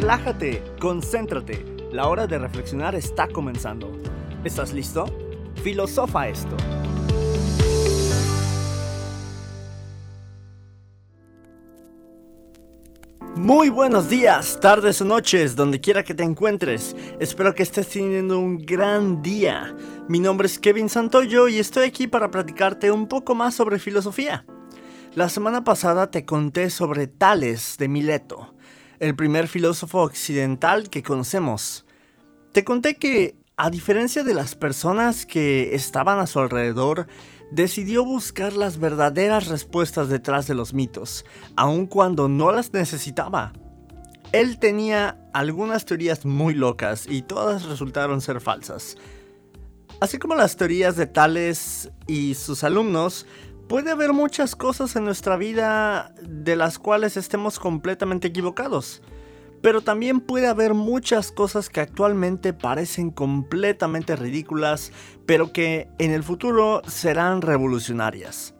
Relájate, concéntrate. La hora de reflexionar está comenzando. ¿Estás listo? Filosofa esto. Muy buenos días, tardes o noches, donde quiera que te encuentres. Espero que estés teniendo un gran día. Mi nombre es Kevin Santoyo y estoy aquí para platicarte un poco más sobre filosofía. La semana pasada te conté sobre Tales de Mileto el primer filósofo occidental que conocemos. Te conté que, a diferencia de las personas que estaban a su alrededor, decidió buscar las verdaderas respuestas detrás de los mitos, aun cuando no las necesitaba. Él tenía algunas teorías muy locas y todas resultaron ser falsas. Así como las teorías de Tales y sus alumnos, puede haber muchas cosas en nuestra vida de las cuales estemos completamente equivocados. Pero también puede haber muchas cosas que actualmente parecen completamente ridículas, pero que en el futuro serán revolucionarias.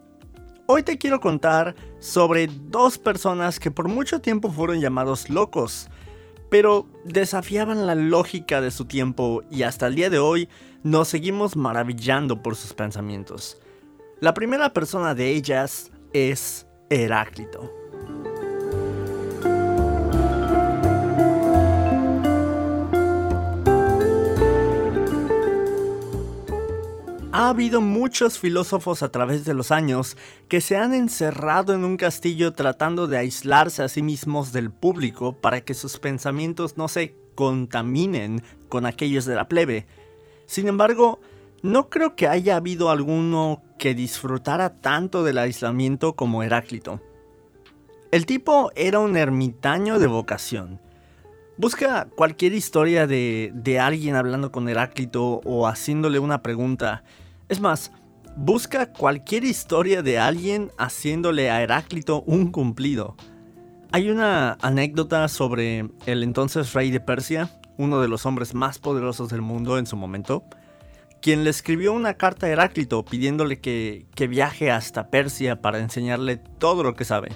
Hoy te quiero contar sobre dos personas que por mucho tiempo fueron llamados locos, pero desafiaban la lógica de su tiempo y hasta el día de hoy nos seguimos maravillando por sus pensamientos. La primera persona de ellas es Heráclito. Ha habido muchos filósofos a través de los años que se han encerrado en un castillo tratando de aislarse a sí mismos del público para que sus pensamientos no se contaminen con aquellos de la plebe. Sin embargo, no creo que haya habido alguno que disfrutara tanto del aislamiento como Heráclito. El tipo era un ermitaño de vocación. Busca cualquier historia de, de, alguien hablando con Heráclito o haciéndole una pregunta. Es más, busca cualquier historia de alguien haciéndole a Heráclito un cumplido. Hay una anécdota sobre el entonces rey de Persia, uno de los hombres más poderosos del mundo en su momento, quien le escribió una carta a Heráclito pidiéndole que, viaje hasta Persia para enseñarle todo lo que sabe.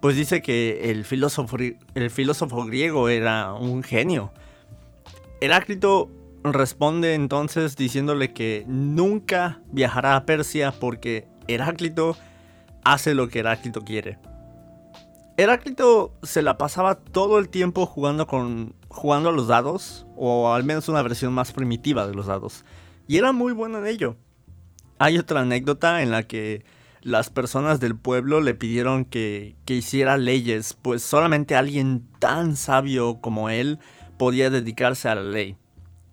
Pues dice que el filósofo, el filósofo griego era un genio. Heráclito responde entonces diciéndole que nunca viajará a Persia porque Heráclito hace lo que Heráclito quiere. Heráclito se la pasaba todo el tiempo jugando con jugando a los dados o al menos una versión más primitiva de los dados. Y era muy bueno en ello. Hay otra anécdota en la que las personas del pueblo le pidieron que, que hiciera leyes, pues solamente alguien tan sabio como él podía dedicarse a la ley.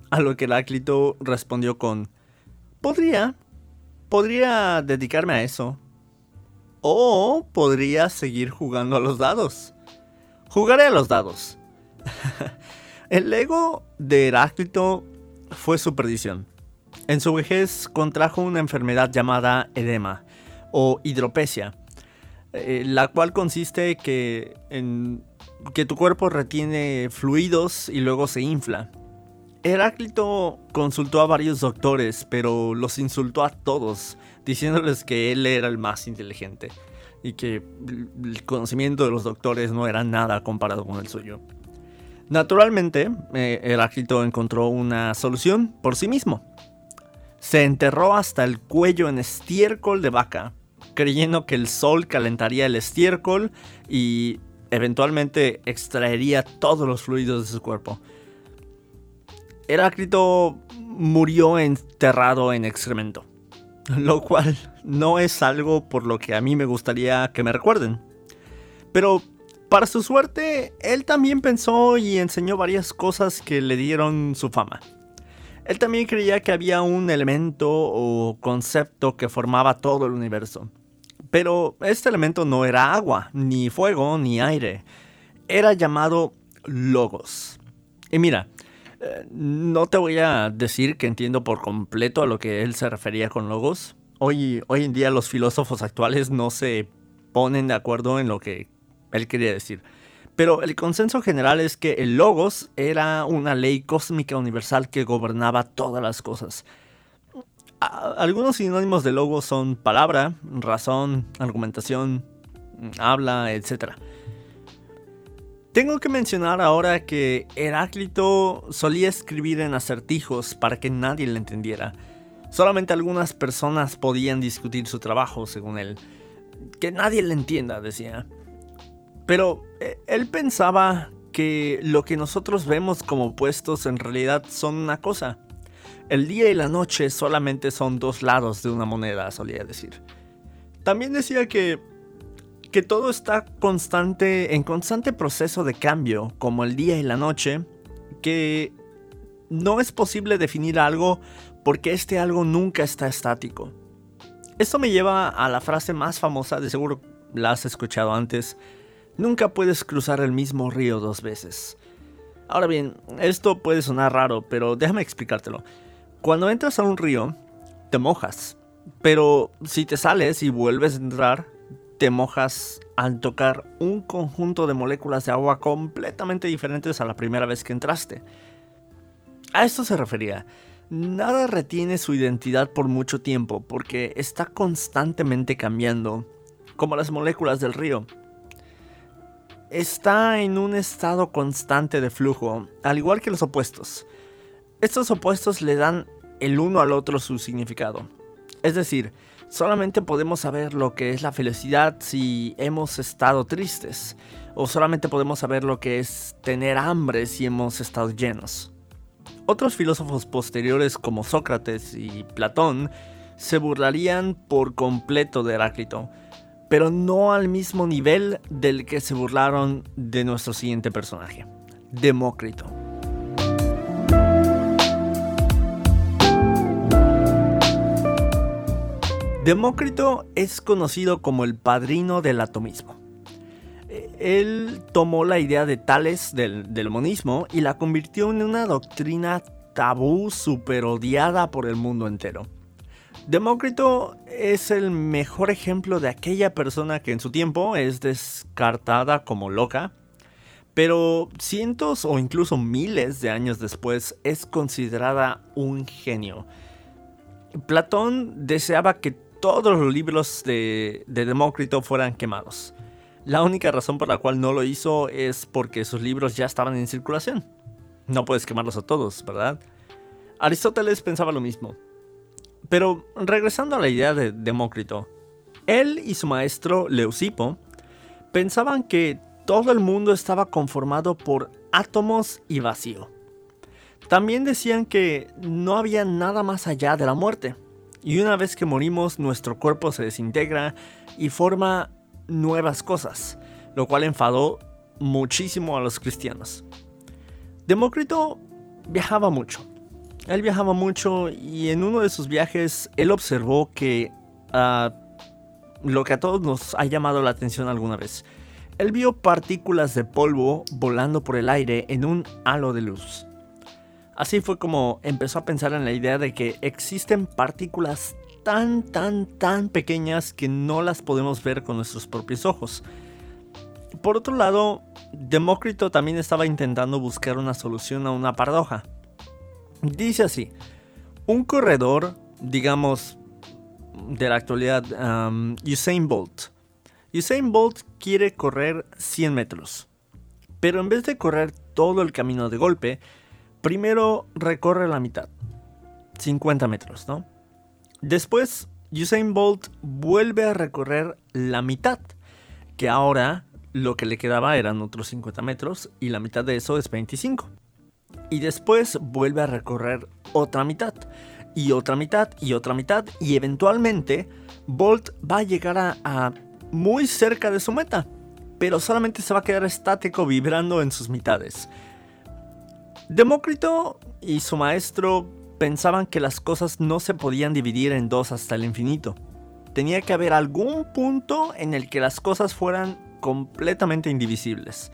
A lo que Heráclito respondió con, podría, podría dedicarme a eso. O podría seguir jugando a los dados. Jugaré a los dados. El ego de Heráclito fue su perdición. En su vejez contrajo una enfermedad llamada edema o hidropesia, eh, la cual consiste en que tu cuerpo retiene fluidos y luego se infla. Heráclito consultó a varios doctores, pero los insultó a todos, diciéndoles que él era el más inteligente y que el conocimiento de los doctores no era nada comparado con el suyo. Naturalmente, eh, Heráclito encontró una solución por sí mismo se enterró hasta el cuello en estiércol de vaca, creyendo que el sol calentaría el estiércol y eventualmente extraería todos los fluidos de su cuerpo. Heráclito murió enterrado en excremento, lo cual no es algo por lo que a mí me gustaría que me recuerden. Pero para su suerte, él también pensó y enseñó varias cosas que le dieron su fama. Él también creía que había un elemento o concepto que formaba todo el universo. Pero este elemento no era agua, ni fuego, ni aire. Era llamado logos. Y mira, eh, no te voy a decir que entiendo por completo a lo que él se refería con logos. Hoy, hoy en día los filósofos actuales no se ponen de acuerdo en lo que él quería decir. Pero el consenso general es que el logos era una ley cósmica universal que gobernaba todas las cosas. Algunos sinónimos de logos son palabra, razón, argumentación, habla, etc. Tengo que mencionar ahora que Heráclito solía escribir en acertijos para que nadie le entendiera. Solamente algunas personas podían discutir su trabajo, según él. Que nadie le entienda, decía. Pero eh, él pensaba que lo que nosotros vemos como opuestos en realidad son una cosa. El día y la noche solamente son dos lados de una moneda, solía decir. También decía que que todo está constante en constante proceso de cambio, como el día y la noche, que no es posible definir algo porque este algo nunca está estático. Esto me lleva a la frase más famosa, de seguro la has escuchado antes, nunca puedes cruzar el mismo río dos veces. Ahora bien, esto puede sonar raro, pero déjame explicártelo. Cuando entras a un río, te mojas, pero si te sales y vuelves a entrar, te mojas al tocar un conjunto de moléculas de agua completamente diferentes a la primera vez que entraste. A esto se refería. Nada retiene su identidad por mucho tiempo porque está constantemente cambiando, como las moléculas del río. Está en un estado constante de flujo, al igual que los opuestos. Estos opuestos le dan el uno al otro su significado. Es decir, Solamente podemos saber lo que es la felicidad si hemos estado tristes, o solamente podemos saber lo que es tener hambre si hemos estado llenos. Otros filósofos posteriores como Sócrates y Platón se burlarían por completo de Heráclito, pero no al mismo nivel del que se burlaron de nuestro siguiente personaje, Demócrito. Demócrito es conocido como el padrino del atomismo. Él tomó la idea de Tales del, del monismo y la convirtió en una doctrina tabú super odiada por el mundo entero. Demócrito es el mejor ejemplo de aquella persona que en su tiempo es descartada como loca, pero cientos o incluso miles de años después es considerada un genio. Platón deseaba que todos los libros de, Demócrito fueran quemados. La única razón por la cual no lo hizo es porque sus libros ya estaban en circulación. No puedes quemarlos a todos, ¿verdad? Aristóteles pensaba lo mismo. Pero regresando a la idea de Demócrito, él y su maestro Leucipo pensaban que todo el mundo estaba conformado por átomos y vacío. También decían que no había nada más allá de la muerte y una vez que morimos, nuestro cuerpo se desintegra y forma nuevas cosas, lo cual enfadó muchísimo a los cristianos. Demócrito viajaba mucho. Él viajaba mucho y en uno de sus viajes él observó que ah, lo que a todos nos ha llamado la atención alguna vez. Él vio partículas de polvo volando por el aire en un halo de luz. Así fue como empezó a pensar en la idea de que existen partículas tan, tan, tan pequeñas que no las podemos ver con nuestros propios ojos. Por otro lado, Demócrito también estaba intentando buscar una solución a una paradoja. Dice así, un corredor, digamos, de la actualidad, um, Usain Bolt. Usain Bolt quiere correr 100 metros, pero en vez de correr todo el camino de golpe, primero recorre la mitad, 50 metros, ¿no? Después, Usain Bolt vuelve a recorrer la mitad, que ahora lo que le quedaba eran otros 50 metros y la mitad de eso es 25. Y después vuelve a recorrer otra mitad, y otra mitad, y otra mitad, y eventualmente Bolt va a llegar a, muy cerca de su meta, pero solamente se va a quedar estático vibrando en sus mitades. Demócrito y su maestro pensaban que las cosas no se podían dividir en dos hasta el infinito. Tenía que haber algún punto en el que las cosas fueran completamente indivisibles.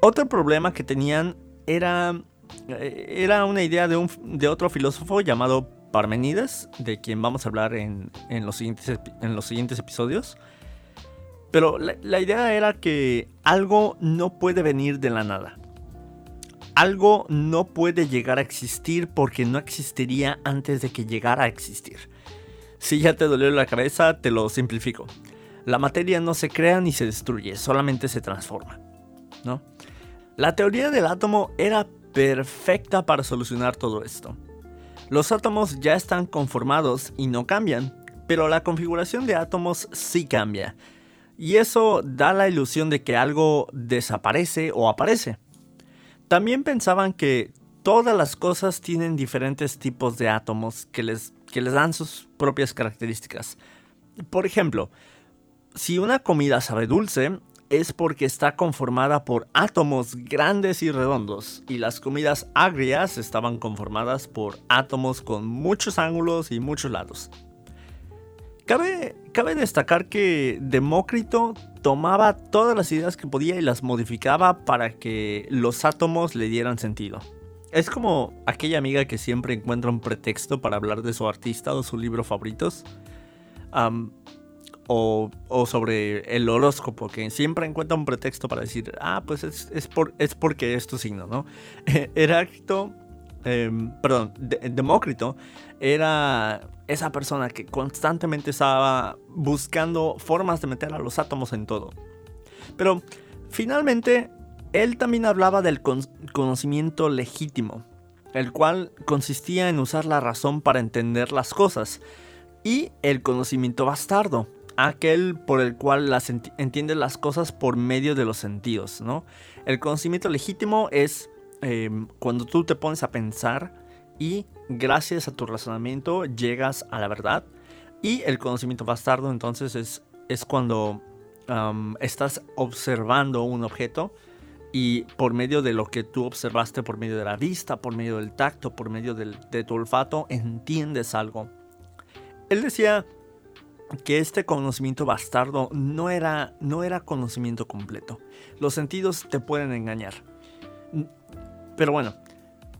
Otro problema que tenían era, eh, era una idea de, un, de otro filósofo llamado Parmenides, de quien vamos a hablar en, los, siguientes, en los siguientes episodios. Pero la idea era que algo no puede venir de la nada algo no puede llegar a existir porque no existiría antes de que llegara a existir. Si ya te dolió la cabeza, te lo simplifico. La materia no se crea ni se destruye, solamente se transforma. ¿no? La teoría del átomo era perfecta para solucionar todo esto. Los átomos ya están conformados y no cambian, pero la configuración de átomos sí cambia. Y eso da la ilusión de que algo desaparece o aparece. También pensaban que todas las cosas tienen diferentes tipos de átomos que les, que les dan sus propias características. Por ejemplo, si una comida sabe dulce, es porque está conformada por átomos grandes y redondos, y las comidas agrias estaban conformadas por átomos con muchos ángulos y muchos lados. Cabe, destacar que Demócrito tomaba todas las ideas que podía y las modificaba para que los átomos le dieran sentido. Es como aquella amiga que siempre encuentra un pretexto para hablar de su artista o su libro favoritos. O, sobre el horóscopo, que siempre encuentra un pretexto para decir, ah, pues es, por, es porque es tu signo, ¿no? Heráclito, em, perdón, Demócrito era esa persona que constantemente estaba buscando formas de meter a los átomos en todo. Pero finalmente él también hablaba del conocimiento legítimo, el cual consistía en usar la razón para entender las cosas, y el conocimiento bastardo, aquel por el cual las entiende las cosas por medio de los sentidos. ¿no? El conocimiento legítimo es em, cuando tú te pones a pensar y gracias a tu razonamiento llegas a la verdad. Y el conocimiento bastardo entonces es, es cuando estás observando un objeto y por medio de lo que tú observaste, por medio de la vista, por medio del tacto, por medio de tu olfato, entiendes algo. Él decía que este conocimiento bastardo no era, no era conocimiento completo. Los sentidos te pueden engañar. Pero bueno,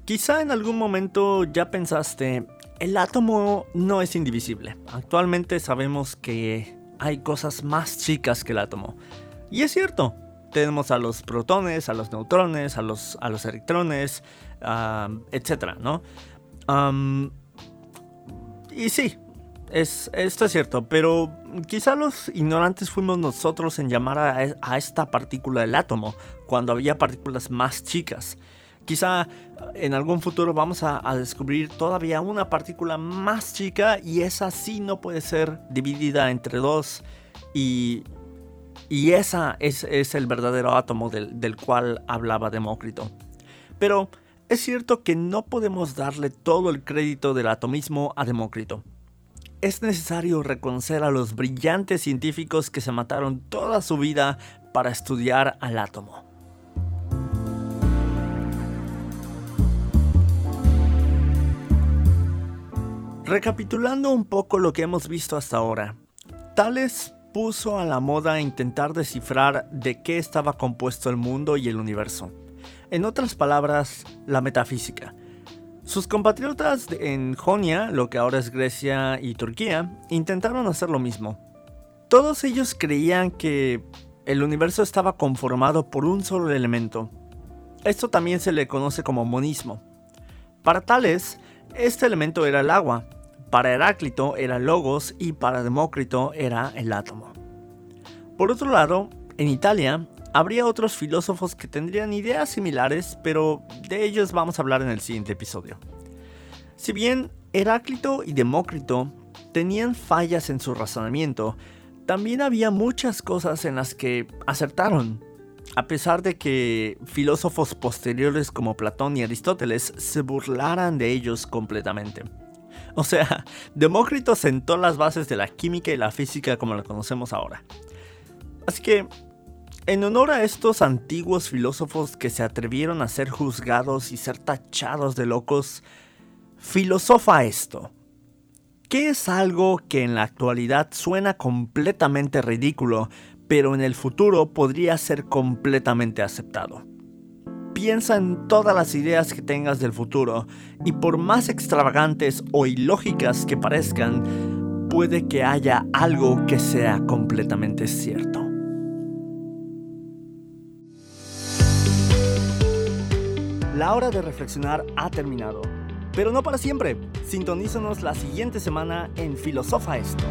quizá en algún momento ya pensaste, el átomo no es indivisible. Actualmente sabemos que hay cosas más chicas que el átomo. Y es cierto, tenemos a los protones, a los neutrones, a los, a los electrones, etc. ¿no? y sí, es, esto es cierto, pero quizá los ignorantes fuimos nosotros en llamar a, esta partícula el átomo, cuando había partículas más chicas. Quizá en algún futuro vamos a, a, descubrir todavía una partícula más chica y esa sí no puede ser dividida entre dos y y esa es, el verdadero átomo del, cual hablaba Demócrito. Pero es cierto que no podemos darle todo el crédito del atomismo a Demócrito. Es necesario reconocer a los brillantes científicos que se mataron toda su vida para estudiar al átomo. Recapitulando un poco lo que hemos visto hasta ahora, Tales puso a la moda intentar descifrar de qué estaba compuesto el mundo y el universo. En otras palabras, la metafísica. Sus compatriotas en Jonia, lo que ahora es Grecia y Turquía, intentaron hacer lo mismo. Todos ellos creían que el universo estaba conformado por un solo elemento. Esto también se le conoce como monismo. Para tales, este elemento era el agua, para Heráclito era logos y para Demócrito era el átomo. Por otro lado, en Italia habría otros filósofos que tendrían ideas similares, pero de ellos vamos a hablar en el siguiente episodio. Si bien Heráclito y Demócrito tenían fallas en su razonamiento, también había muchas cosas en las que acertaron, a pesar de que filósofos posteriores como Platón y Aristóteles se burlaran de ellos completamente. O sea, Demócrito sentó las bases de la química y la física como la conocemos ahora. Así que, en honor a estos antiguos filósofos que se atrevieron a ser juzgados y ser tachados de locos, filosofa esto. ¿Qué es algo que en la actualidad suena completamente ridículo, pero en el futuro podría ser completamente aceptado? Piensa en todas las ideas que tengas del futuro y por más extravagantes o ilógicas que parezcan, puede que haya algo que sea completamente cierto. La hora de reflexionar ha terminado, pero no para siempre. Sintonízanos la siguiente semana en Filosofa Esto.